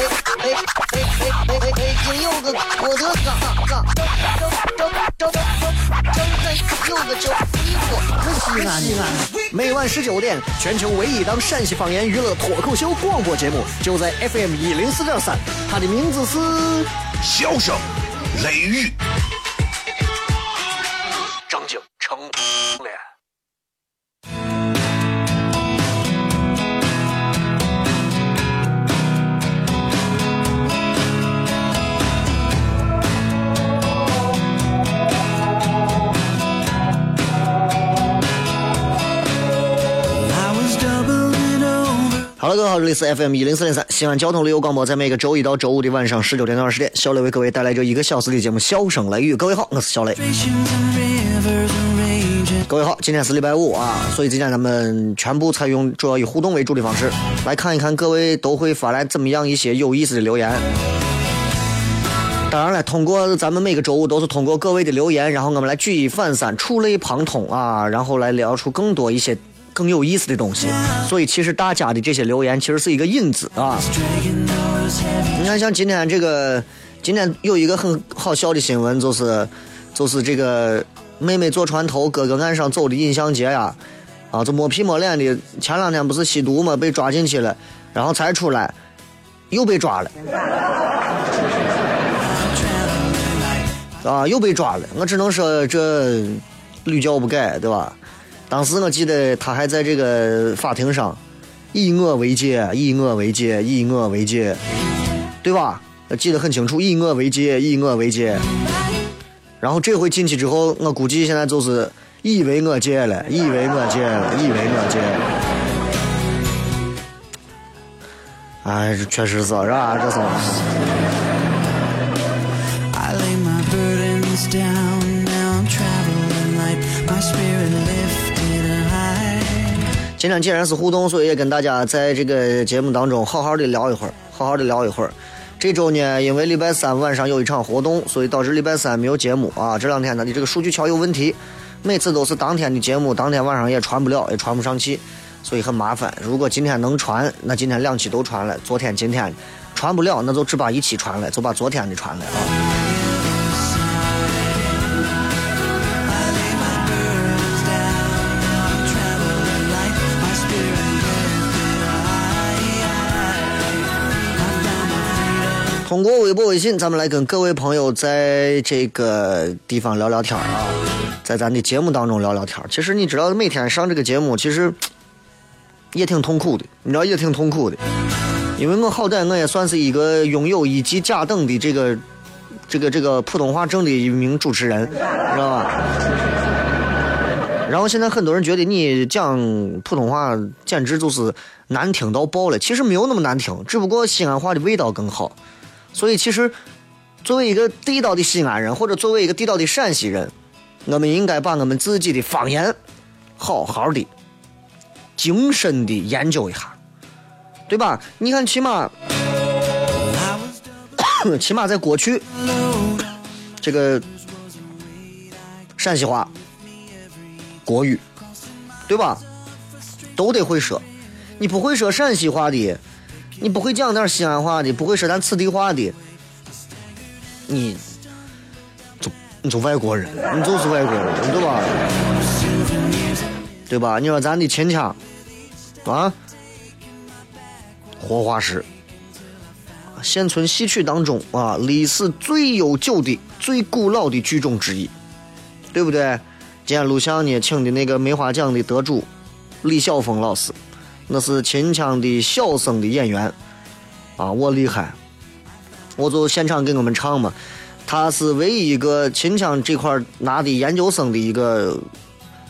北北北北北京有个郭德纲，张张张张张有个叫李波，西安西安。每晚十九点，全球唯一档陕西方言娱乐脱口秀广播节目，就在 FM 一零四点三，它的名字是《笑声雷雨》。好，这里是 FM 一零四点三西安交通旅游广播，在每个周一到周五的晚上十九点到二十点，小雷为各位带来这一个小时的节目《笑声雷雨》。各位好，我是小雷。各位好，今天是礼拜五啊，所以今天咱们全部采用主要以互动为主的方式，来看一看各位都会发来怎么样一些有意思的留言。当然了，通过咱们每个周五都是通过各位的留言，然后我们来举一反三、触类旁通啊，然后来聊出更多一些。更有意思的东西，所以其实大家的这些留言其实是一个引子啊。你看，像今天这个，今天有一个很好笑的新闻，就是就是这个妹妹坐船头，哥哥岸上走的尹相杰呀，啊，这摸皮摸脸的，前两天不是吸毒嘛，被抓进去了，然后才出来，又被抓了，啊，又被抓了。我只能说这屡教不改，对吧？当时我记得他还在这个法庭上，以我为戒，以我为戒，以我为戒，对吧？记得很清楚，以我为戒，以我为戒。然后这回进去之后，我估计现在就是以为我戒了，以为我戒了，以为我戒了。哎，确实是，是吧？这是。今天既然是互动，所以也跟大家在这个节目当中好好的聊一会儿，好好的聊一会儿。这周呢，因为礼拜三晚上有一场活动，所以导致礼拜三没有节目啊。这两天呢，你这个数据桥有问题，每次都是当天的节目，当天晚上也传不了，也传不上去，所以很麻烦。如果今天能传，那今天两期都传了；昨天、今天传不了，那就只把一期传了，就把昨天的传了啊。通过微博、微信，咱们来跟各位朋友在这个地方聊聊天啊，在咱的节目当中聊聊天其实你知道，每天上这个节目，其实也挺痛苦的，你知道也挺痛苦的，因为我好歹我也算是一个拥有一级甲等的这个 这个这个普通话证的一名主持人，知道吧？然后现在很多人觉得你讲普通话简直就是难听到爆了，其实没有那么难听，只不过西安话的味道更好。所以，其实作为一个地道的西安人，或者作为一个地道的陕西人，我们应该把我们自己的方言好好的、精深的研究一下，对吧？你看，起码，起码在过去，这个陕西话、国语，对吧？都得会说。你不会说陕西话的。你不会讲点西安话的，不会说咱此地话的，你就你就外国人，你就是外国人，对吧？对吧？你说咱的秦腔啊，活化石，现存戏曲当中啊历史最悠久的、最古老的剧种之一，对不对？今天录像呢，请的那个梅花奖的得主李晓峰老师。那是秦腔的小生的演员，啊，我厉害，我就现场给我们唱嘛。他是唯一一个秦腔这块拿的研究生的一个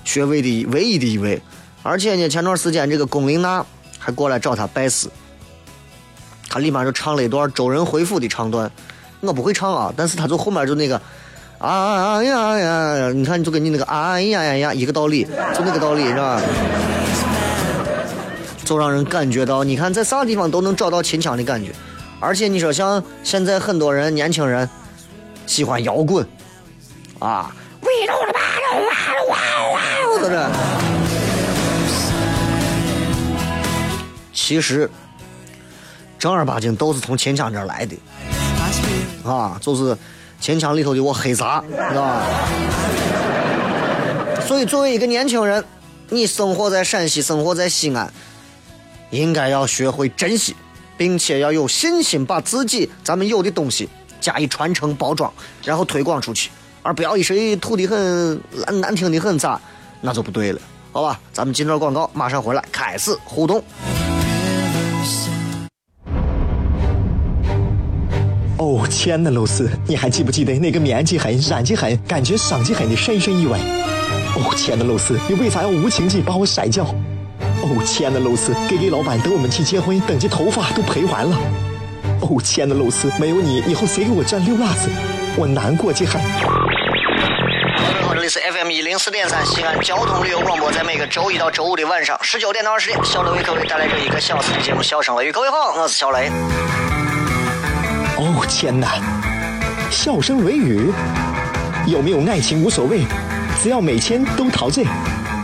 学位的唯一的一位，而且呢，前段时间这个龚琳娜还过来找他拜师，他立马就唱了一段周仁回府的唱段，我不会唱啊，但是他就后面就那个啊呀呀！你看，就跟你那个啊呀呀呀一个道理，就那个道理，是吧？就让人感觉到，你看在啥地方都能找到秦腔的感觉。而且你说像现在很多人年轻人喜欢摇滚，啊，其实正儿八经都是从秦腔这儿来的，啊，就是秦腔里头的我黑撒，知道吧？所以作为一个年轻人，你生活在陕西，生活在西安，应该要学会珍惜。并且要有信心，把自己咱们有的东西加以传承包装，然后推广出去，而不要一谁土的很难难听的很咋，那就不对了，好吧？咱们进段广告，马上回来开始互动。哦，亲爱的露丝，你还记不记得那个面积狠、染技狠、感觉伤及狠的深深意外？哦，亲爱的露丝，你为啥要无情地把我甩掉？哦，亲爱的露丝给给老板等我们去结婚，等这头发都赔完了。哦，亲爱的露丝，没有你，以后谁给我粘溜辣子？我难过极很。各位好，这里是 FM 一零四点三西安交通旅游广播，在每个周一到周五的晚上十九点到二十点，小雷为各位带来这一个小时的节目《笑声雷雨》。各位好，我是小雷。哦，天哪！笑声雷雨，有没有爱情无所谓，只要每天都陶醉。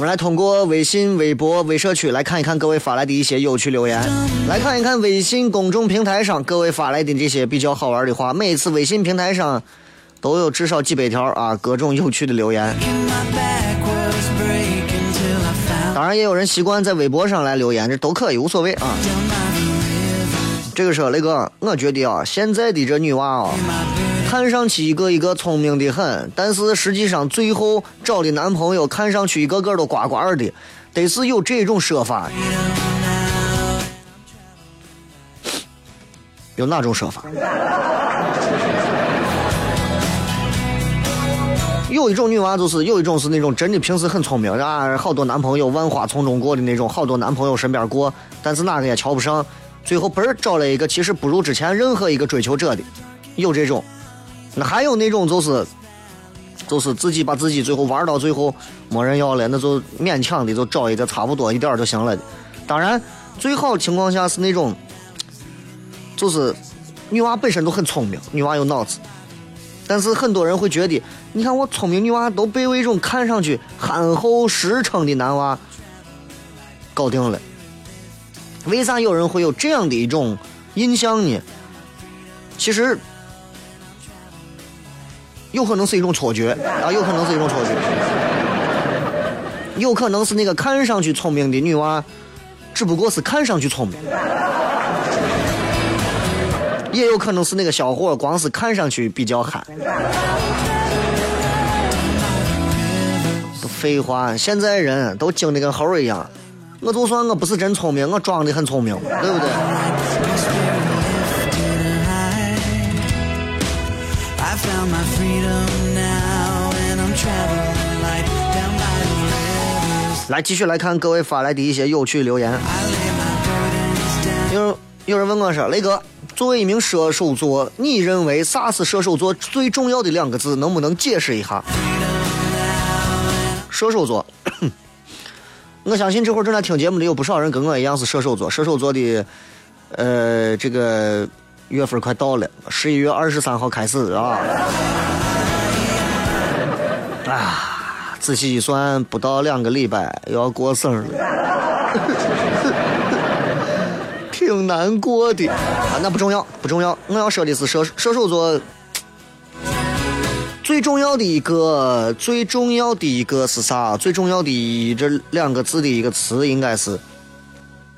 我们来通过微信、微博、微社区来看一看各位发来的一些有趣留言，来看一看微信公众平台上各位发来的这些比较好玩的话。每次微信平台上都有至少几百条啊，各种有趣的留言。当然，也有人习惯在微博上来留言，这都可以，无所谓啊。这个说雷哥，我觉得啊，现在的这女娃啊。看上去一个一个聪明的很，但是实际上最后找的男朋友看上去一个个都瓜瓜的，得是有这种说法。有哪种说法？有一种女娃就是，有一种是那种真的平时很聪明啊，好多男朋友万花丛中过的那种，好多男朋友身边过，但是哪个也瞧不上，最后嘣儿找了一个其实不如之前任何一个追求者的，有这种。那还有那种就是，就是自己把自己最后玩到最后没人要了，那就勉强的就找一个差不多一点就行了。当然，最好情况下是那种，就是女娃本身都很聪明，女娃有脑子，但是很多人会觉得，你看我聪明女娃都被一种看上去憨厚实诚的男娃搞定了。为啥有人会有这样的一种印象呢？其实。有可能是一种错觉啊，有可能是一种错觉，有可能是那个看上去聪明的女娃，只不过是看上去聪明，也有可能是那个小伙光是看上去比较憨。废话，现在人都精的跟猴一样，我就算我不是真聪明，我装的很聪明，对不对？来，继续来看各位发来的一些有趣留言。有有人问我说：“雷哥，作为一名射手座，你认为啥是射手座最重要的两个字？能不能解释一下？”射手座，我相信这会儿正在听节目的有不少人跟我一样是射手座。射手座的，呃，这个月份快到了，十一月二十三号开始啊。啊，仔细一算，不到两个礼拜又要过生日了，挺难过的啊。那不重要，不重要。我要说的是射射手座最重要的一个，最重要的一个是啥？最重要的这两个字的一个词应该是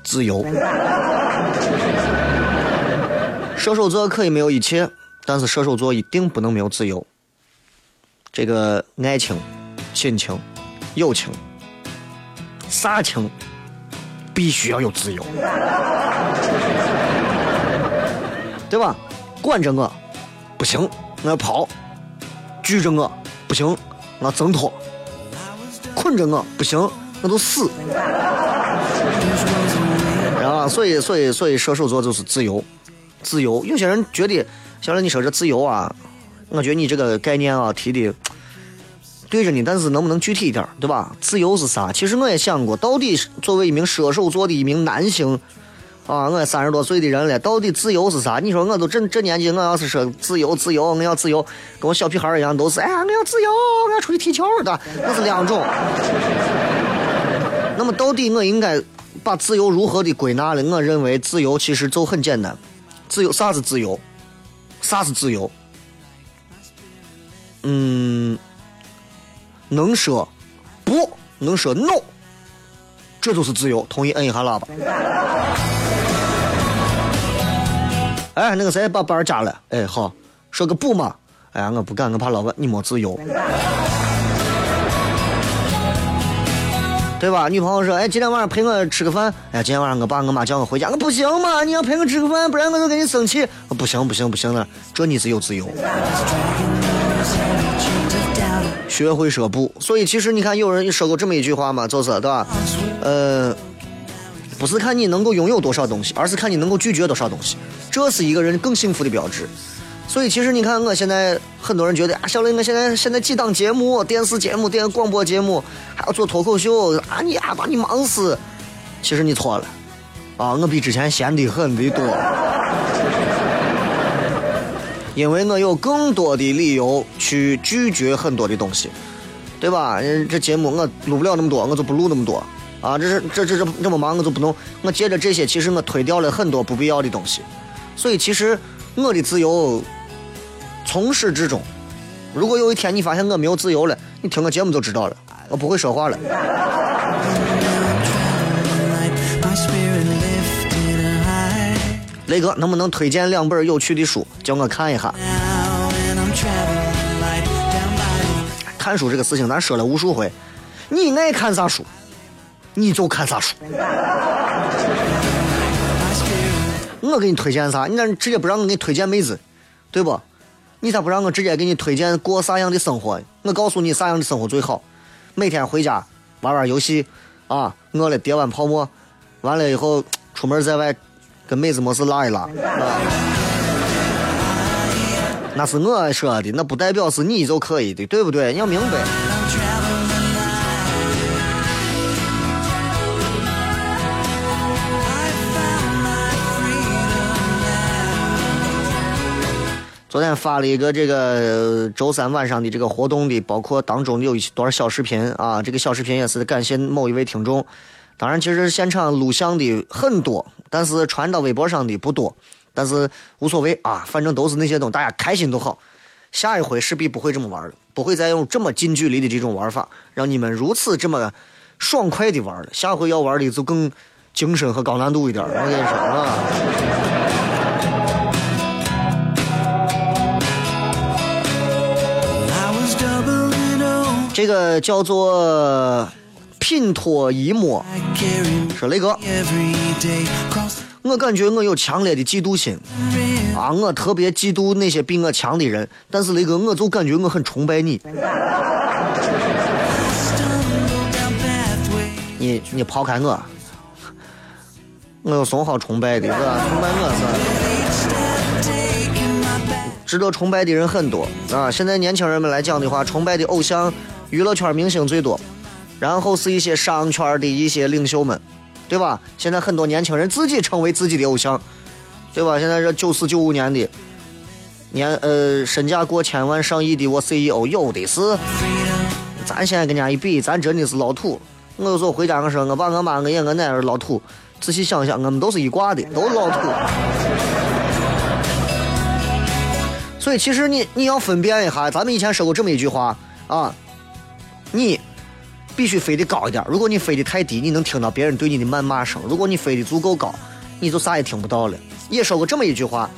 自由。射手座可以没有一切，但是射手座一定不能没有自由。这个爱情、亲情、友情、啥情，必须要有自由，对吧？管着我不行，我要跑；拘着我不行，我要挣脱；困着我不行，我就死。然后，所以，所以，所以，射手座就是自由。自由，有些人觉得，小亮，你说这自由啊，我觉得你这个概念啊提的对着你，但是能不能具体一点，对吧？自由是啥？其实我也想过，到底作为一名射手座的一名男性啊，我三十多岁的人了，到底自由是啥？你说我都这这年纪，我要是说自由，自由，我要自由，跟我小屁孩一样，都是哎呀，我要自由，我要出去踢球的，那是两种。那么到底我应该把自由如何的归纳呢？我认为自由其实就很简单。自由啥是自由？啥是自由？嗯，能说不能说 no，这就是自由。同意摁一下喇叭。哎，那个谁把班加了？哎，好，说个不嘛？哎呀，我不敢，我怕老板你没自由。对吧？女朋友说：“哎，今天晚上陪我吃个饭。”哎，今天晚上我爸我妈叫我回家，我不行嘛！你要陪我吃个饭，不然我就跟你生气。不行不行不行了，这你是有自由。学会说不。所以其实你看，有人说过这么一句话嘛，就是对吧？呃，不是看你能够拥有多少东西，而是看你能够拒绝多少东西。这是一个人更幸福的标志。所以其实你看，我现在很多人觉得啊，小雷，我现在现在几档节目，电视节目、电广播节目，还要做脱口秀啊，你啊把你忙死。其实你错了，啊，我比之前闲的很的多，因为我有更多的理由去拒绝很多的东西，对吧？这节目我录不了那么多，我就不录那么多啊。这是这这这这么忙，我就不能。我借着这些，其实我推掉了很多不必要的东西。所以其实我的自由。从始至终，如果有一天你发现我没有自由了，你听我节目就知道了，我不会说话了。雷哥，能不能推荐两本有趣的书，叫我看一下？看书这个事情，咱说了无数回，你爱看啥书，你就看啥书。我给你推荐啥？你咋直接不让我给你推荐妹子，对不？你咋不让我直接给你推荐过啥样的生活？我告诉你啥样的生活最好，每天回家玩玩游戏，啊，饿了叠碗泡沫，完了以后出门在外跟妹子没事拉一拉，啊，那是我说的，那不代表是你就可以的，对不对？你要明白。昨天发了一个这个周三晚上的这个活动的，包括当中有一段小视频啊，这个小视频也是感谢某一位听众。当然，其实现场录像的很多，但是传到微博上的不多，但是无所谓啊，反正都是那些东西，大家开心就好。下一回势必不会这么玩了，不会再用这么近距离的这种玩法，让你们如此这么爽快的玩了。下回要玩的就更精神和高难度一点，我跟你说啊。这个叫做品托一摸，说雷哥，我感觉我有强烈的嫉妒心啊，我特别嫉妒那些比我强的人，但是雷哥，我就感觉我很崇拜你。你你抛开我，我有什么好崇拜的？是吧？崇拜我是？值得崇拜的人很多啊！现在年轻人们来讲的话，崇拜的偶像。娱乐圈明星最多，然后是一些商圈的一些领袖们，对吧？现在很多年轻人自己成为自己的偶像，对吧？现在这九四九五年的年呃身价过千万上亿的我 CEO 有的是，咱现在跟人家一比，咱真的是老土。我有时候回家我说我爸我妈我爷我奶是老土，仔细想想我们都是一挂的，都老土。所以其实你你要分辨一下，咱们以前说过这么一句话啊，你必须飞得高一点。如果你飞得太低，你能听到别人对你的谩骂声；如果你飞得足够高，你就啥也听不到了。也说过这么一句话，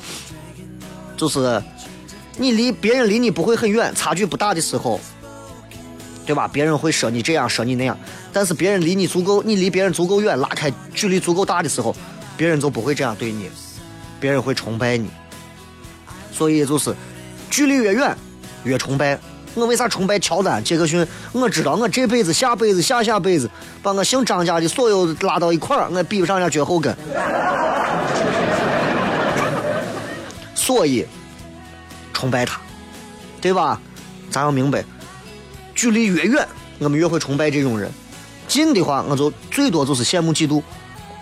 就是你离别人离你不会很远，差距不大的时候，对吧？别人会说你这样说你那样，但是别人离你足够，你离别人足够远，拉开距离足够大的时候，别人就不会这样对你，别人会崇拜你。所以就是，距离越远，越崇拜。我为啥崇拜乔丹、杰克逊？我知道我这辈子、下辈子、下下辈子，把我姓张家的所有拉到一块儿，我比不上人家脚后跟。所以，崇拜他，对吧？咱要明白，距离越远，我们越会崇拜这种人；近的话，我就最多就是羡慕嫉妒，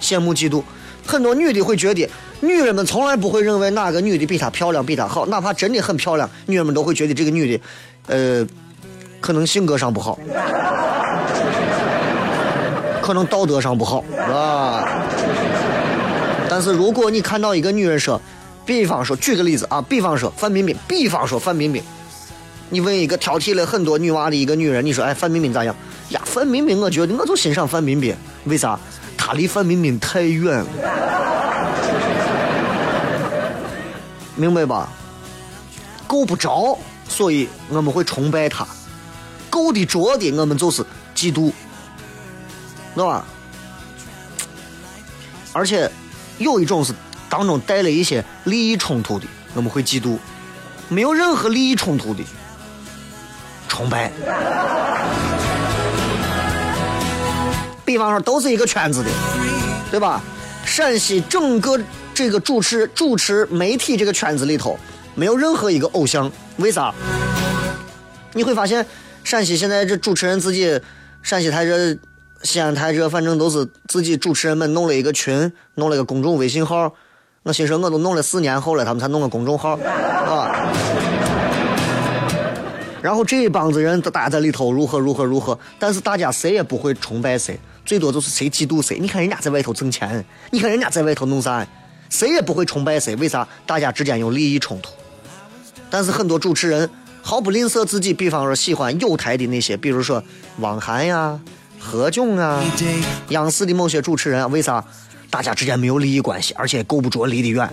羡慕嫉妒。很多女的会觉得。女人们从来不会认为哪个女的比她漂亮、比她好，哪怕真的很漂亮，女人们都会觉得这个女的，呃，可能性格上不好，可能道德上不好，啊。但是如果你看到一个女人说，比方说举个例子啊，比方说范冰冰，比方说范冰冰，你问一个挑剔了很多女娃的一个女人，你说哎范冰冰咋样？呀，范冰冰，我觉得我就欣赏范冰冰，为啥？她离范冰冰太远了。明白吧？够不着，所以我们会崇拜他；够的着的，我们就是嫉妒，知道吧？而且有一种是当中带了一些利益冲突的，我们会嫉妒；没有任何利益冲突的，崇拜。比方说，都是一个圈子的，对吧？陕西整个。这个主持主持媒体这个圈子里头，没有任何一个偶像，为啥？你会发现，陕西现在这主持人自己，陕西台这、西安台这，反正都是自己主持人们弄了一个群，弄了个公众微信号。我心说，我都弄了四年后了，他们才弄个公众号，啊。然后这一帮子人大家在里头如何如何如何，但是大家谁也不会崇拜谁，最多就是谁嫉妒谁。你看人家在外头挣钱，你看人家在外头弄啥？谁也不会崇拜谁，为啥？大家之间有利益冲突。但是很多主持人毫不吝啬自己，比方说喜欢有台的那些，比如说汪涵呀、何炅啊、央视的某些主持人，为啥？大家之间没有利益关系，而且够不着，离得远。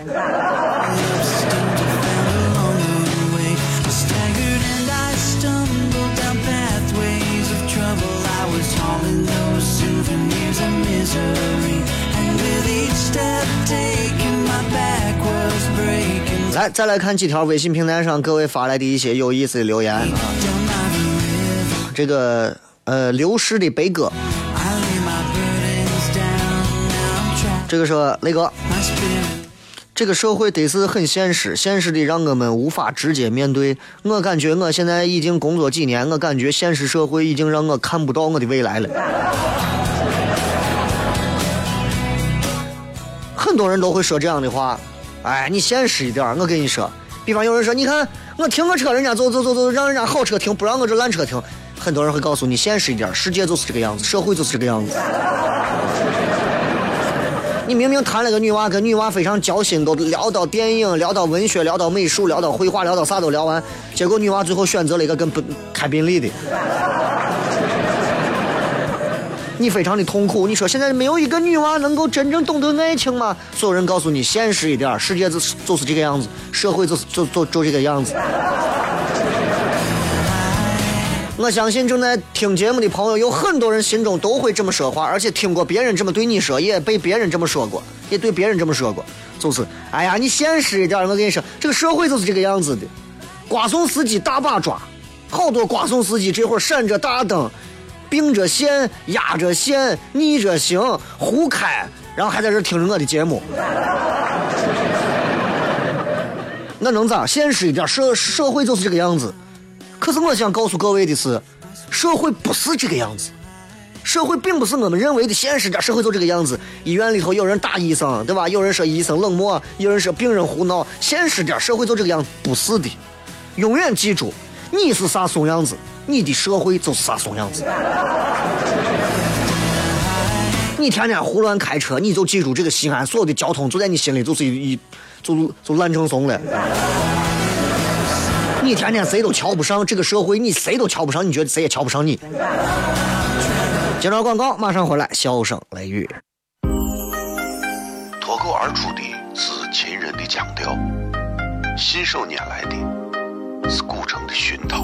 来，再来看几条微信平台上各位发来的一些有意思的留言。这个呃，流逝的悲歌，这个说雷哥，这个社会得是很现实，现实的让我们无法直接面对。我感觉我现在已经工作几年，我感觉现实社会已经让我看不到我的未来了。很多人都会说这样的话。哎，你现实一点我跟你说，比方有人说，你看我停个车，人家走走走走，让人家好车停，不让我这烂车停。很多人会告诉你，现实一点世界就是这个样子，社会就是这个样子。你明明谈了个女娃，跟女娃非常交心，都聊到电影，聊到文学，聊到美术，聊到绘画，聊到啥都聊完，结果女娃最后选择了一个跟不开宾利的。你非常的痛苦，你说现在没有一个女娃能够真正懂得爱情吗？所有人告诉你，现实一点，世界就是就是这个样子，社会就是就就就这个样子。我相信正在听节目的朋友，有很多人心中都会这么说话，而且听过别人这么对你说，也被别人这么说过，也对别人这么说过，就是，哎呀，你现实一点，我跟你说，这个社会就是这个样子的。瓜送司机大把抓，好多瓜送司机这会儿闪着大灯。并着线，压着线，逆着行，胡开，然后还在这听着我的节目，那能咋？现实一点，社社会就是这个样子。可是我想告诉各位的是，社会不是这个样子，社会并不是我们认为的现实点，社会就这个样子。医院里头有人打医生，对吧？有人说医生冷漠，有人说病人胡闹。现实点，社会就这个样子，不是的。永远记住，你是啥怂样子。你的社会就是啥怂样子？你天天胡乱开车，你就记住这个西安所有的交通就在你心里就是一一就就烂成怂了。你天天谁都瞧不上这个社会，你谁都瞧不上，你觉得谁也瞧不上你。接着广告，马上回来，笑声雷雨。脱口而出的是秦人的腔调，信手拈来的是古城的熏陶，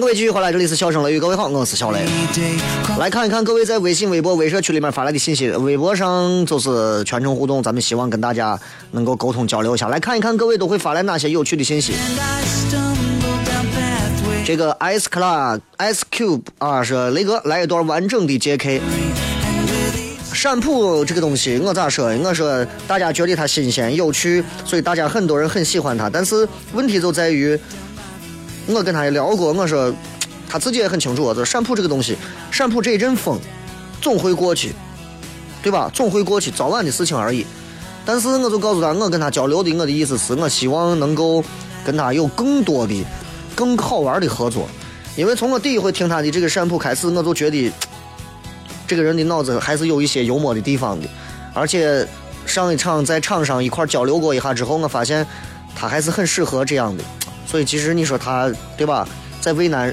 各位继续回来，这里是笑声雷雨，各位好，我是小雷。来看一看各位在微信、微博、微社区里面发来的信息。微博上就是全程互动，咱们希望跟大家能够沟通交流一下。来看一看各位都会发来哪些有趣的信息。这个 Ice Club Ice Cube 啊，是雷哥来一段完整的 JK。闪普这个东西，我咋说？我说大家觉得它新鲜有趣，所以大家很多人很喜欢它。但是问题就在于。我跟他也聊过，我说他自己也很清楚，这闪普这个东西，闪普这一阵风总会过去，对吧？总会过去，早晚的事情而已。但是我就告诉他，我跟他交流的，我的意思是我希望能够跟他有更多的、更好玩的合作。因为从我第一回听他的这个闪普开始，我就觉得这个人的脑子还是有一些幽默的地方的。而且上一场在场上一块交流过一下之后，我发现他还是很适合这样的。所以其实你说他对吧，在渭南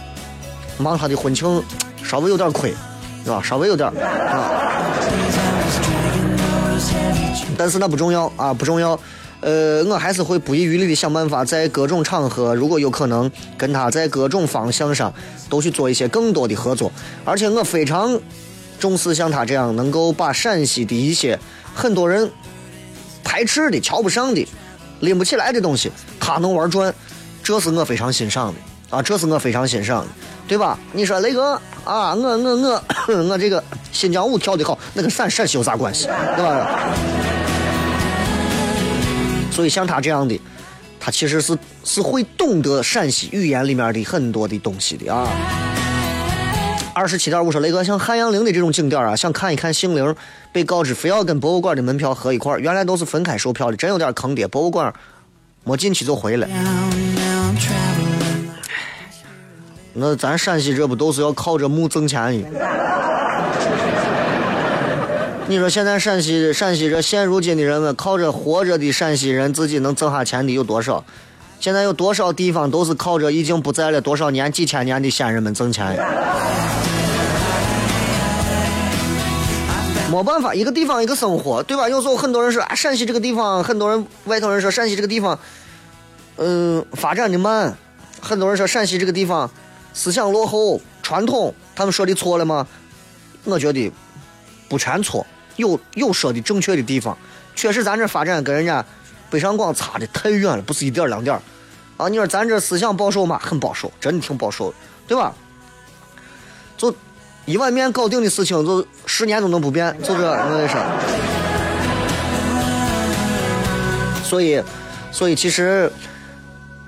忙他的婚庆，稍微有点亏，是吧？稍微有点啊。但是那不重要啊，不重要。呃，我还是会不遗余力的想办法，在各种场合，如果有可能，跟他在各种方向上都去做一些更多的合作。而且我非常重视像他这样能够把陕西的一些很多人排斥的、瞧不上的、拎不起来的东西，他能玩转。这是我非常欣赏的啊！这是我非常欣赏的，对吧？你说雷哥啊，我我我 我这个新疆舞跳的好，那跟陕陕西有啥关系，对吧？所以像他这样的，他其实是是会懂得陕西语言里面的很多的东西的啊。二十七点五说雷哥，像汉阳陵的这种景点啊，想看一看杏陵，被告知非要跟博物馆的门票合一块原来都是分开售票的，真有点坑爹。博物馆没进去就回来。那咱陕西这不都是要靠着墓挣钱的？你说现在陕西陕西这现如今的人们靠着活着的陕西人自己能挣下钱的有多少？现在有多少地方都是靠着已经不在了多少年几千年的先人们挣钱？没办法，一个地方一个生活，对吧？有时候很多人说啊，陕西这个地方，很多人外头人说陕西这个地方，嗯，发展的慢。很多人说陕西这个地方。思想落后，传统，他们说的错了吗？我觉得不全错，有有说的正确的地方。确实，咱这发展跟人家北上广差的太远了，不是一点两点啊！你说咱这思想保守吗？很保守，真的挺保守的，对吧？就一碗面搞定的事情，就十年都能不变，就这，我跟你说。所以，所以其实。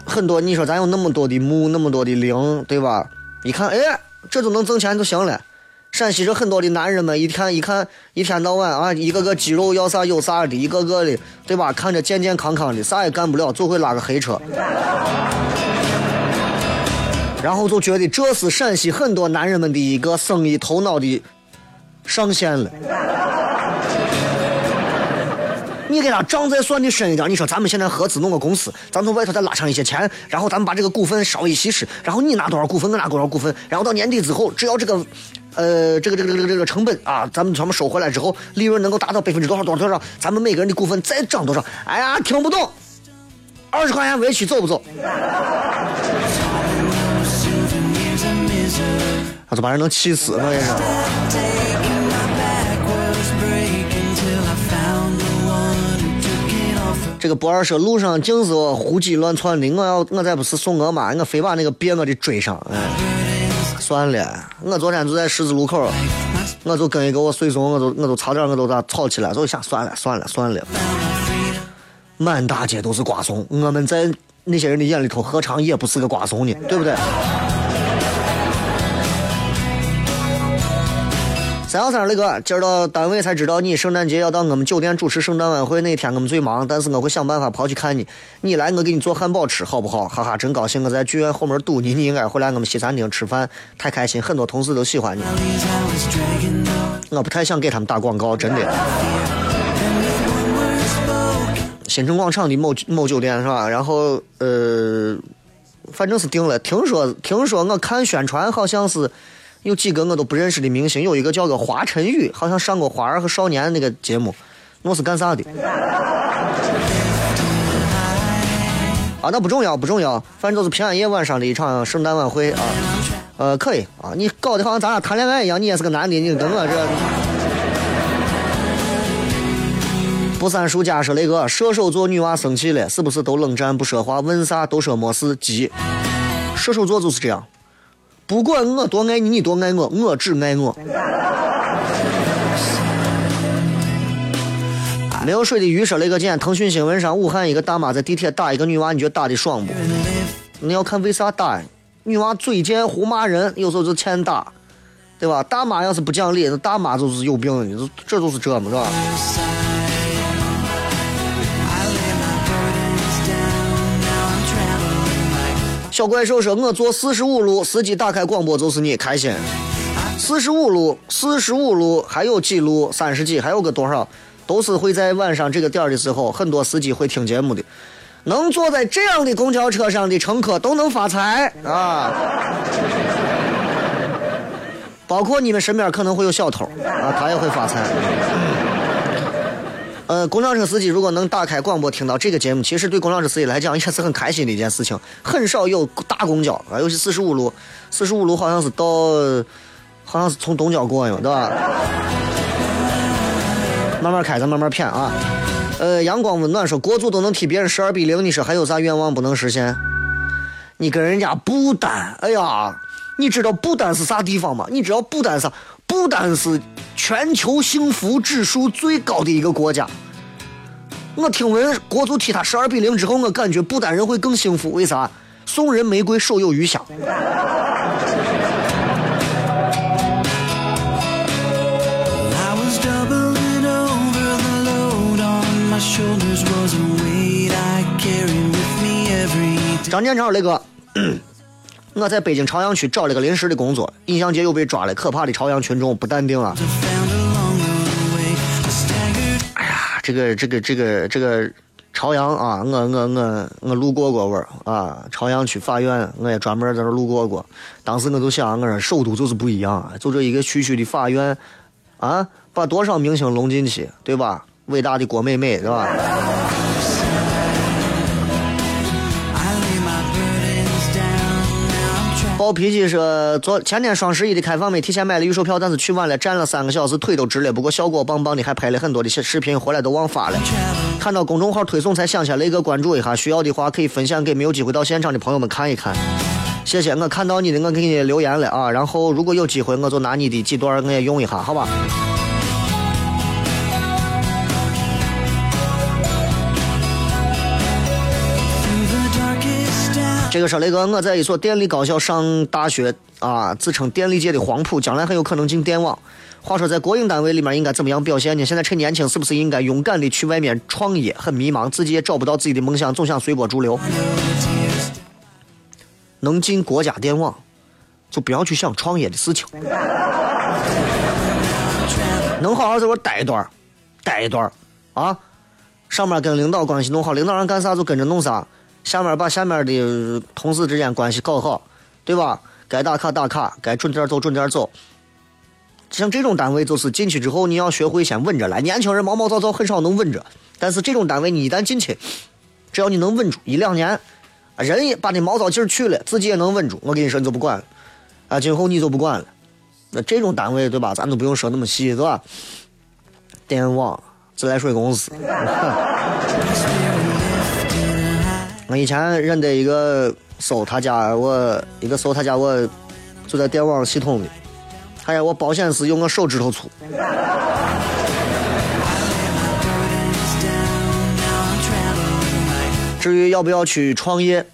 很多，你说咱有那么多的墓，那么多的陵，对吧？一看，哎，这都能挣钱就行了。陕西这很多的男人们，一看一看，一天到晚啊，一个个肌肉要啥有啥的，一个个的，对吧？看着健健康康的，啥也干不了，就会拉个黑车。然后就觉得这是陕西很多男人们的一个生意头脑的上限了。你给他账再算的深一点，你说咱们现在合资弄个公司，咱从外头再拉上一些钱，然后咱们把这个股份稍微稀释，然后你拿多少股份，我拿多少股份，然后到年底之后，只要这个，呃，这个这个这个这个成本啊，咱们全部收回来之后，利润能够达到百分之多少多少多少，咱们每个人的股份再涨多少？哎呀，听不懂，二十块钱委屈走不走？他就把人能气死，我也是。这个博二说路上净是我胡鸡乱窜的，我要我再不是送我妈，我非把那个别我的追上。哎，算了，我昨天就在十字路口，我就跟一个我随从，我就我就差点我都咋吵起来，就想算了算了算了。满大街都是瓜怂，我们在那些人的眼里头何尝也不是个瓜怂呢？对不对？三幺三那个，今儿到单位才知道你圣诞节要到我们酒店主持圣诞晚会，那天我们最忙，但是我会想办法跑去看你。你来，我给你做汉堡吃，好不好？哈哈，真高兴！我在剧院后门堵你，你应该回来我们西餐厅吃饭，太开心，很多同事都喜欢你。我不太想给他们打广告，真的。新城广场的某某酒店是吧？然后呃，反正是定了。听说听说，我看宣传好像是。有几个我都不认识的明星，有一个叫个华晨宇，好像上过《花儿和少年》那个节目，我是干啥的？啊，那不重要，不重要，反正就是平安夜晚上的一场圣诞晚会啊。呃，可以啊，你搞得好像咱俩谈恋爱一样，你也是个男的，你跟我这。不三叔家说那个射手座女娃生气了，是不是都冷战不说话？问啥都说没事，急。射手座就是这样。不管我多爱你，你多爱我，我只爱我。没有水的鱼说：“那个今天腾讯新闻上，武汉一个大妈在地铁打一个女娃，你觉得打的爽不？你要看为啥打？女娃嘴贱胡骂人，有时候就欠打，对吧？大妈要是不讲理，那大妈就是有病，这就是这么是吧？”小怪兽说：“我坐四十五路，司机打开广播就是你，开心。四十五路，四十五路，还有几路？三十几？还有个多少？都是会在晚上这个点儿的时候，很多司机会听节目的。能坐在这样的公交车上的乘客都能发财啊！包括你们身边可能会有小偷啊，他也会发财。”呃，公交车司机如果能打开广播听到这个节目，其实对公交车司机来讲也是很开心的一件事情。很少有大公交啊，尤其四十五路，四十五路好像是到，好像是从东郊过呀，对吧？慢慢开，咱慢慢骗啊。呃，阳光温暖说，国足都能踢别人十二比零，你说还有啥愿望不能实现？你跟人家不丹，哎呀，你知道不丹是啥地方吗？你知道不丹啥？不丹是全球幸福指数最高的一个国家。我听闻国足踢他十二比零之后，我感觉不丹人会更幸福。为啥？送人玫瑰，手有余香。张建超那个。我在北京朝阳区找了个临时的工作，印象街又被抓了，可怕的朝阳群众不淡定啊！哎呀，这个这个这个这个朝阳啊，我我我我路过过味儿啊，朝阳区法院我也专门在那路过过。当时我就想，我说首都就是不一样，啊就这一个区区的法院啊，把多少明星拢进去，对吧？伟大的郭美美，对吧？暴脾气说，昨前天双十一的开放没提前买了预售票，但是去晚了，站了三个小时，腿都直了。不过效果棒棒的，还拍了很多的视频，回来都忘发了。看到公众号推送才想起来，那个关注一下，需要的话可以分享给没有机会到现场的朋友们看一看。谢谢，我看到你的，我给你留言了啊。然后如果有机会，我就拿你的几段我也用一下，好吧？这个说雷哥，我在一所电力高校上大学啊，自称电力界的黄埔，将来很有可能进电网。话说在国营单位里面应该怎么样表现呢？现在趁年轻，是不是应该勇敢的去外面创业？很迷茫，自己也找不到自己的梦想，总想随波逐流。能进国家电网，就不要去想创业的事情。能好好在这待一段，待一段啊！上面跟领导关系弄好，领导让干啥就跟着弄啥。下面把下面的同事之间关系搞好，对吧？该打卡打卡，该准点走准点走。像这种单位，就是进去之后你要学会先稳着来。年轻人毛毛躁躁，很少能稳着。但是这种单位，你一旦进去，只要你能稳住一两年，人也把你毛躁劲儿去了，自己也能稳住。我跟你说，你就不管了啊！今后你就不管了，那这种单位对吧？咱都不用说那么细，对吧？电网、自来水公司。我以前认得一个搜他家，我一个搜他家，我就在电网系统里。哎呀，我保险丝有我手指头粗。至于要不要去创业，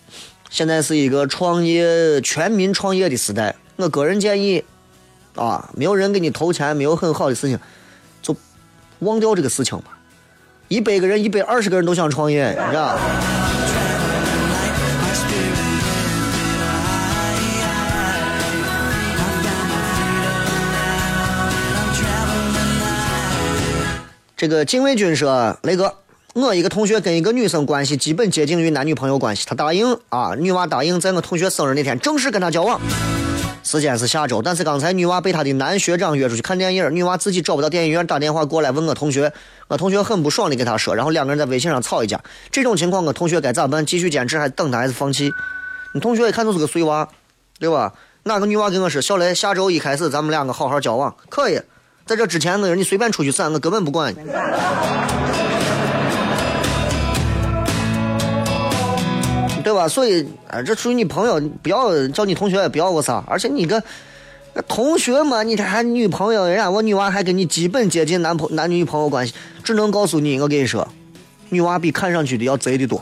现在是一个创业全民创业的时代。我个人建议，啊，没有人给你投钱，没有很好的事情，就忘掉这个事情吧。一百个人，一百二十个人都想创业，你知道。这个禁卫军说：“雷哥，我一个同学跟一个女生关系基本接近于男女朋友关系，他答应啊，女娃答应在我同学生日那天正式跟他交往。时间是下周，但是刚才女娃被他的男学长约出去看电影，女娃自己找不到电影院，打电话过来问我同学，我同学很不爽的跟他说，然后两个人在微信上吵一架。这种情况，我同学该咋办？继续坚持，还等他，还是放弃？你同学一看就是个碎娃，对吧？哪个女娃跟我说，小雷，下周一开始咱们两个好好交往，可以。”在这之前，我你随便出去散，我根本不管你，对吧？所以啊，这属于你朋友，不要叫你同学也，不要我啥。而且你个同学嘛，你还女朋友，人家我女娃还跟你基本接近男朋男女朋友关系，只能告诉你，我跟你说，女娃比看上去的要贼的多。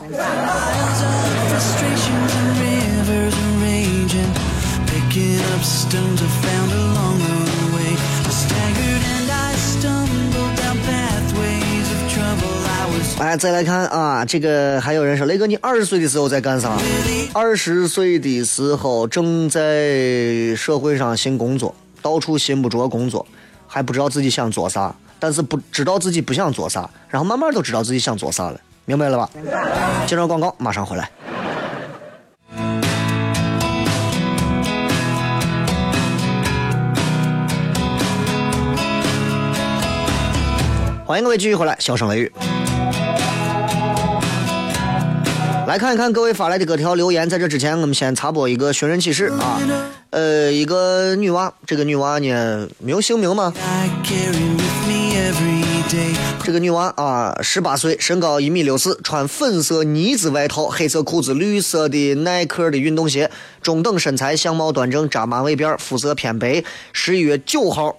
哎，再来看啊，这个还有人说，雷哥，你二十岁的时候在干啥？二十岁的时候正在社会上寻工作，到处寻不着工作，还不知道自己想做啥，但是不知道自己不想做啥，然后慢慢都知道自己想做啥了，明白了吧？接着广告，马上回来。欢迎各位继续回来，笑声雷雨。来看一看各位发来的各条留言，在这之前，我们先插播一个寻人启事啊。呃，一个女娃，这个女娃呢没有姓名吗？这个女娃啊，十八岁，身高一米六四，穿粉色呢子外套，黑色裤子，绿色的耐克的运动鞋，中等身材，相貌端正，扎马尾辫，肤色偏白。十一月九号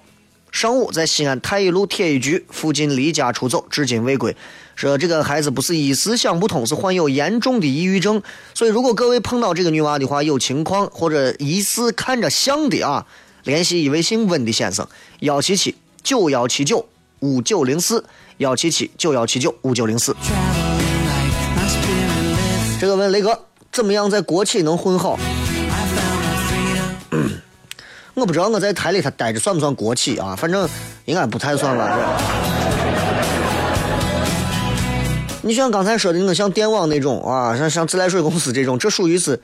上午，在西安太一路铁一局附近离家出走，至今未归。说这个孩子不是一时想不通，是患有严重的抑郁症。所以，如果各位碰到这个女娃的话，有情况或者疑似看着像的啊，联系一位姓温的先生，幺七七九幺七九五九零四，幺七七九幺七九五九零四。这个问雷哥，怎么样在国企能混好？我不知道我在台里他待着算不算国企啊？反正应该不太算吧。你像刚才说的那个像电网那种啊，像像自来水公司这种，这属于是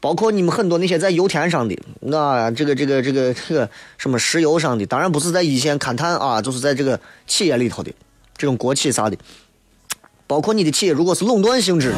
包括你们很多那些在油田上的，那这个这个这个这个什么石油上的，当然不是在一线勘探啊，就是在这个企业里头的这种国企啥的，包括你的企业如果是垄断性质的，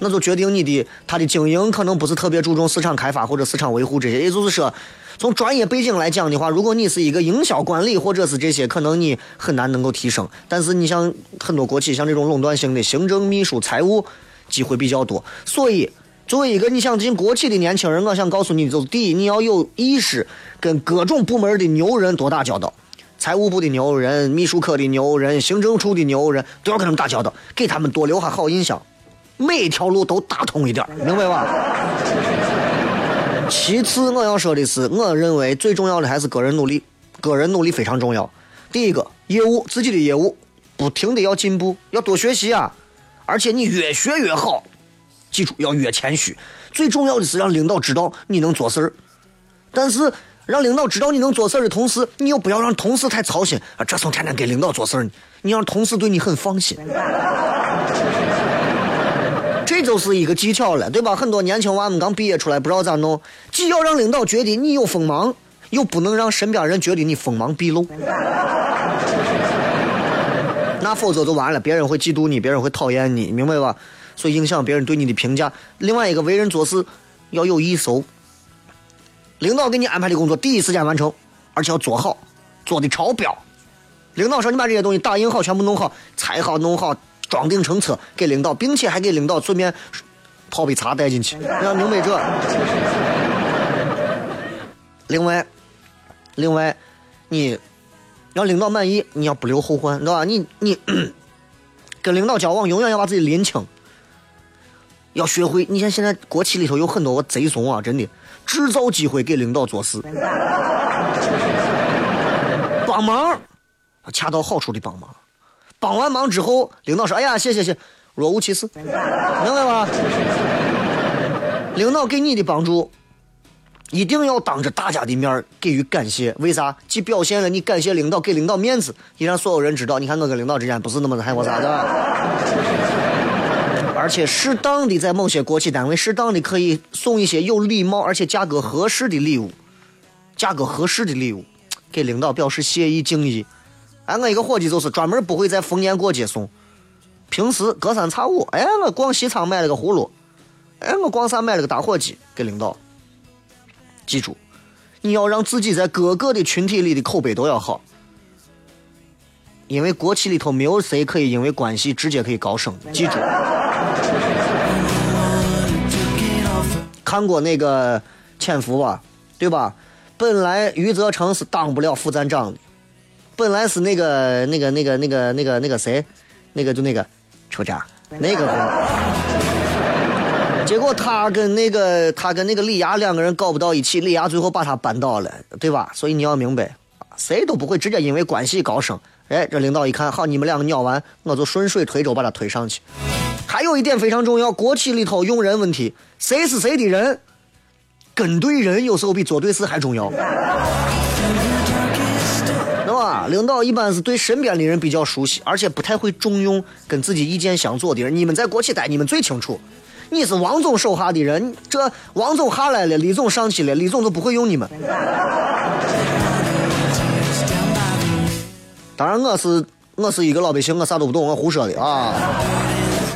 那就决定你的它的经营可能不是特别注重市场开发或者市场维护这些，也就是说。从专业背景来讲的话，如果你是一个营销管理或者是这些，可能你很难能够提升。但是你像很多国企，像这种垄断性的行政、秘书、财务，机会比较多。所以，作为一个你想进国企的年轻人，我想告诉你，就是第一，你要有意识跟各种部门的牛人多打交道，财务部的牛人、秘书科的牛人、行政处的牛人，都要跟他们打交道，给他们多留下好印象，每一条路都打通一点，明白吧？其次，我要说的是，我认为最重要的还是个人努力，个人努力非常重要。第一个，业务自己的业务，不停的要进步，要多学习啊！而且你越学越好，记住要越谦虚。最重要的是让领导知道你能做事儿，但是让领导知道你能做事儿的同时，你又不要让同事太操心啊！这从天天给领导做事儿，你让同事对你很放心。这就是一个技巧了，对吧？很多年轻娃们刚毕业出来，不知道咋弄，既要让领导觉得你有锋芒，又不能让身边人觉得你锋芒毕露，那否则就完了，别人会嫉妒你，别人会讨厌你，明白吧？所以影响别人对你的评价。另外一个，为人做事要有一手，领导给你安排的工作第一时间完成，而且要做好，做的超标。领导说你把这些东西打印好，全部弄好，裁好弄好，装订成册给领导，并且还给领导顺便泡杯茶带进去，你要明白这。另外，另外，你让领导满意，你要不留后患，知道吧？你你 跟领导交往，永远要把自己拎清，要学会。你像现在国企里头有很多个贼怂啊，真的制造机会给领导做事，帮忙。恰到好处的帮忙，帮完忙之后，领导说：“哎呀，谢谢谢，若无其事，明白吗？”领导给你的帮助，一定要当着大家的面给予感谢。为啥？既表现了你感谢领导，给领导面子，也让所有人知道，你看我跟领导之间不是那么的害怕啥的。而且适当的在某些国企单位，适当的可以送一些有礼貌而且价格合适的礼物，价格合适的礼物，给领导表示谢意敬意。哎，我一个伙计就是专门不会在逢年过节送，平时隔三差五，哎，我逛西仓买了个葫芦，哎，我逛啥买了个打火机给领导。记住，你要让自己在各个的群体里的口碑都要好，因为国企里头没有谁可以因为关系直接可以高升。记住，看过那个潜伏吧，对吧？本来余则成是当不了副站长的。本来是那个那个那个那个那个那个谁，那个就那个车长，那个，结果他跟那个他跟那个李涯两个人搞不到一起，李涯最后把他扳倒了，对吧？所以你要明白，谁都不会直接因为关系高升。哎，这领导一看，好，你们两个鸟完，我就顺水推舟把他推上去。还有一点非常重要，国企里头用人问题，谁是谁的人，跟对人有时候比做对事还重要。领导一般是对身边的人比较熟悉，而且不太会重用跟自己意见相左的人。你们在国企待，你们最清楚。你是王总手下的人，这王总下来了，李总上去了，李总都不会用你们。当然，我是我是一个老百姓，我啥都不懂，我胡说的啊。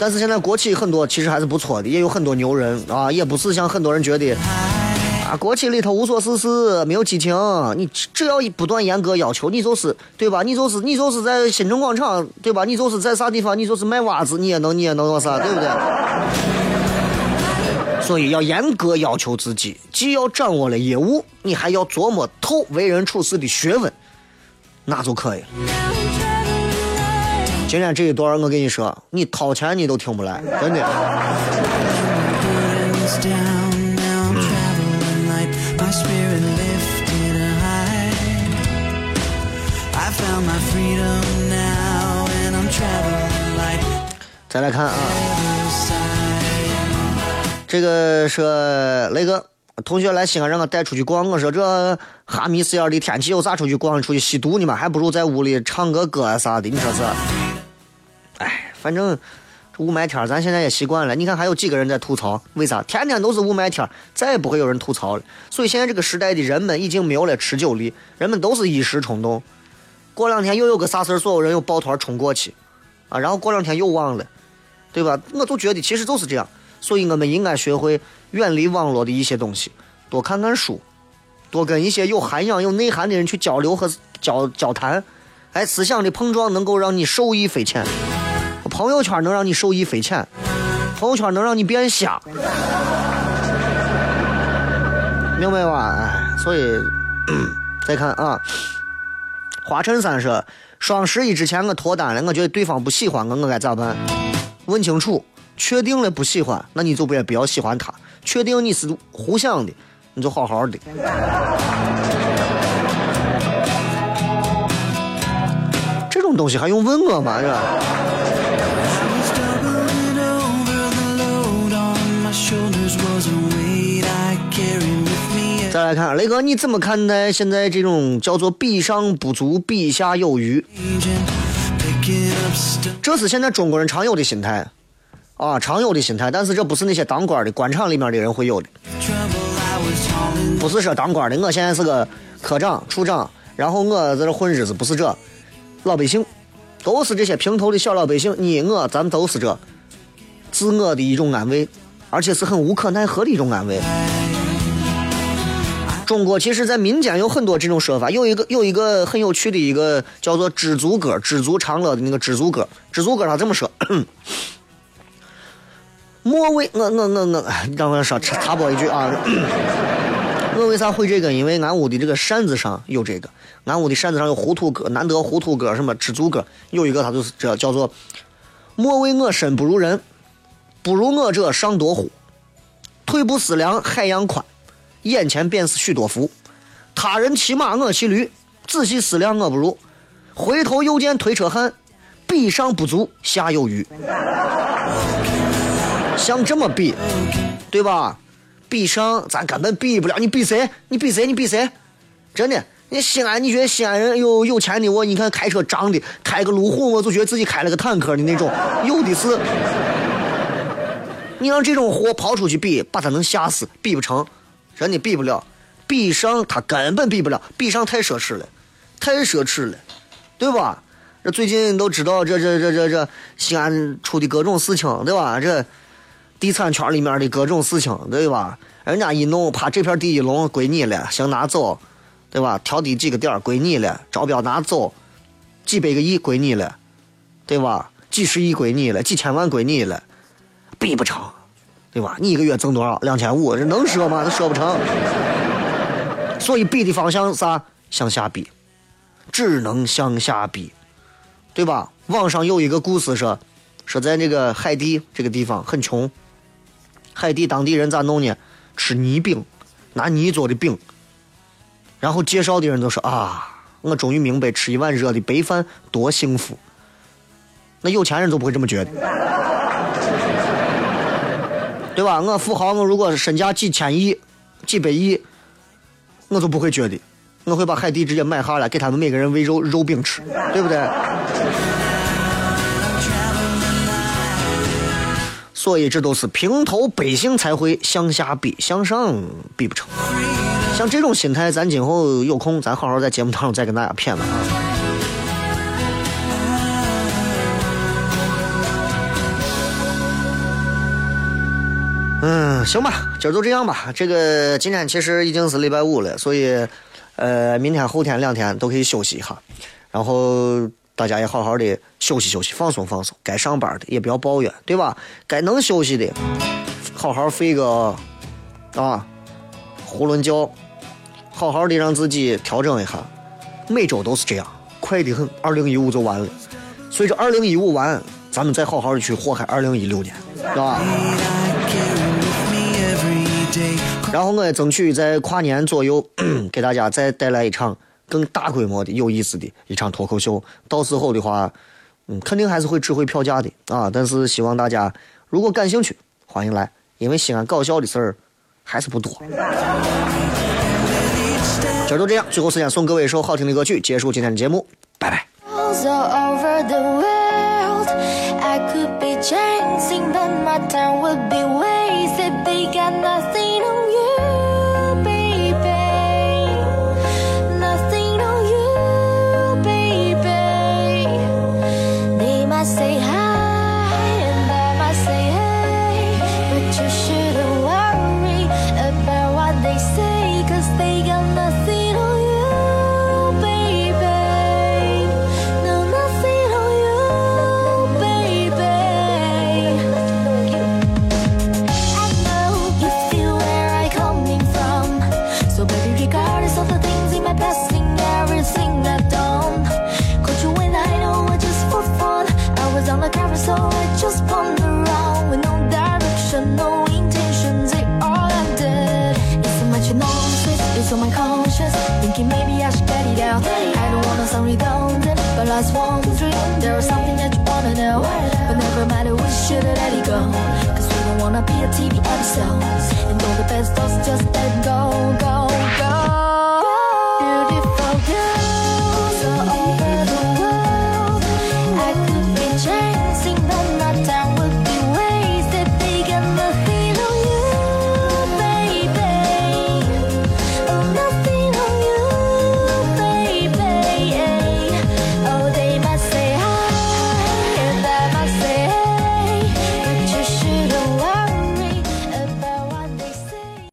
但是现在国企很多其实还是不错的，也有很多牛人啊，也不是像很多人觉得。啊，国企里头无所事事，没有激情。你只要不断严格要求，你就是对吧？你就是你就是在新城广场，对吧？你就是在啥地方？你就是卖袜子，你也能你也能做啥，对不对？所以要严格要求自己，既要掌握了业务，你还要琢磨透为人处事的学问，那就可以了。今天这一段我跟你说，你掏钱你都听不来，真的。再来看啊，这个说雷哥同学来西安让我带出去逛，我说这哈密四眼的天气有啥出去逛？出去吸毒呢嘛？还不如在屋里唱个歌啥的。你说是？哎，反正雾霾天咱现在也习惯了。你看还有几个人在吐槽？为啥？天天都是雾霾天再也不会有人吐槽了。所以现在这个时代的人们已经没有了持久力，人们都是一时冲动。过两天又有个啥事儿，所有人又抱团冲过去，啊，然后过两天又忘了。对吧？我就觉得其实就是这样，所以我们应该学会远离网络的一些东西，多看看书，多跟一些有涵养、有内涵的人去交流和交交谈。哎，思想的碰撞能够让你受益匪浅，朋友圈能让你受益匪浅，朋友圈能让你变瞎，明白吧？哎，所以再看啊，花衬衫说双十一之前我脱单了，我觉得对方不喜欢我，我该咋办？问清楚，确定了不喜欢，那你就不要不要喜欢他。确定你是互相的，你就好好的。这种东西还用问我吗？是吧？再来看雷哥，你怎么看待现在这种叫做“比上不足，比下有余”？这是现在中国人常有的心态，啊，常有的心态。但是这不是那些当官的官场里面的人会有的，不是说当官的，我现在是个科长、处长，然后我在这混日子，不是这，老百姓都是这些平头的小老百姓，你我咱们都是这，自我的一种安慰，而且是很无可奈何的一种安慰。中国其实，在民间有很多这种说法，有一个有一个很有趣的一个叫做“知足歌”，知足常乐的那个知足歌。知足歌他这么说：“ 莫为我我我我，让我说插播一句啊，我为啥会这个？因为俺屋的这个扇子上有这个，俺屋的扇子上有糊涂歌，难得糊涂歌，什么知足歌，有一个它就是这叫做‘莫为我身不如人，不如我者尚多乎？退步思量海洋宽。’”眼前便是许多福，他人骑马我骑驴，仔细思量我不如。回头又见推车汉，比上不足下有余。像这么比，对吧？比上咱根本比不了，你比谁？你比谁？你比谁？真的，你西安，你觉得西安人有有钱的我？你看开车张的，开个路虎我就觉得自己开了个坦克的那种，有的是。你让这种货跑出去比，把他能吓死，比不成。人家比不了，比上他根本比不了，比上太奢侈了，太奢侈了，对吧？这最近都知道这这这这这西安出的各种事情，对吧？这地产圈里面的各种事情，对吧？人家一弄，怕这片地一弄归你了，行拿走，对吧？调低几个点归你了，招标拿走，几百个亿归你了，对吧？几十亿归你了，几千万归你了，比不成。对吧？你一个月挣多少？两千五，这能说吗？这说不成。所以比的方向啥？向下比，只能向下比，对吧？网上有一个故事说，说在那个海地这个地方很穷，海地当地人咋弄呢？吃泥饼，拿泥做的饼。然后介绍的人都说啊，我终于明白吃一碗热的白饭多幸福。那有钱人都不会这么觉得。对吧？我富豪，我如果身价几千亿、几百亿，我都不会觉得，我会把海地直接买下来，给他们每个人喂肉肉饼吃，对不对？所以这都是平头百姓才会向下比，向上比不成。像这种心态，咱今后有空，咱好好在节目当中再跟大家谝了啊。嗯，行吧，今儿就这样吧。这个今天其实已经是礼拜五了，所以，呃，明天后天两天都可以休息一下，然后大家也好好的休息休息，放松放松。该上班的也不要抱怨，对吧？该能休息的，好好睡个啊囫囵觉，好好的让自己调整一下。每周都是这样，快的很，二零一五就完了。随着二零一五完，咱们再好好的去祸害二零一六年，是吧？然后我也争取在跨年左右 给大家再带来一场更大规模的、有意思的一场脱口秀。到时候的话，嗯，肯定还是会指挥票价的啊。但是希望大家如果感兴趣，欢迎来，因为西安搞笑的事儿还是不多。今儿就这样，最后时间送各位一首好听的歌曲，结束今天的节目，拜拜。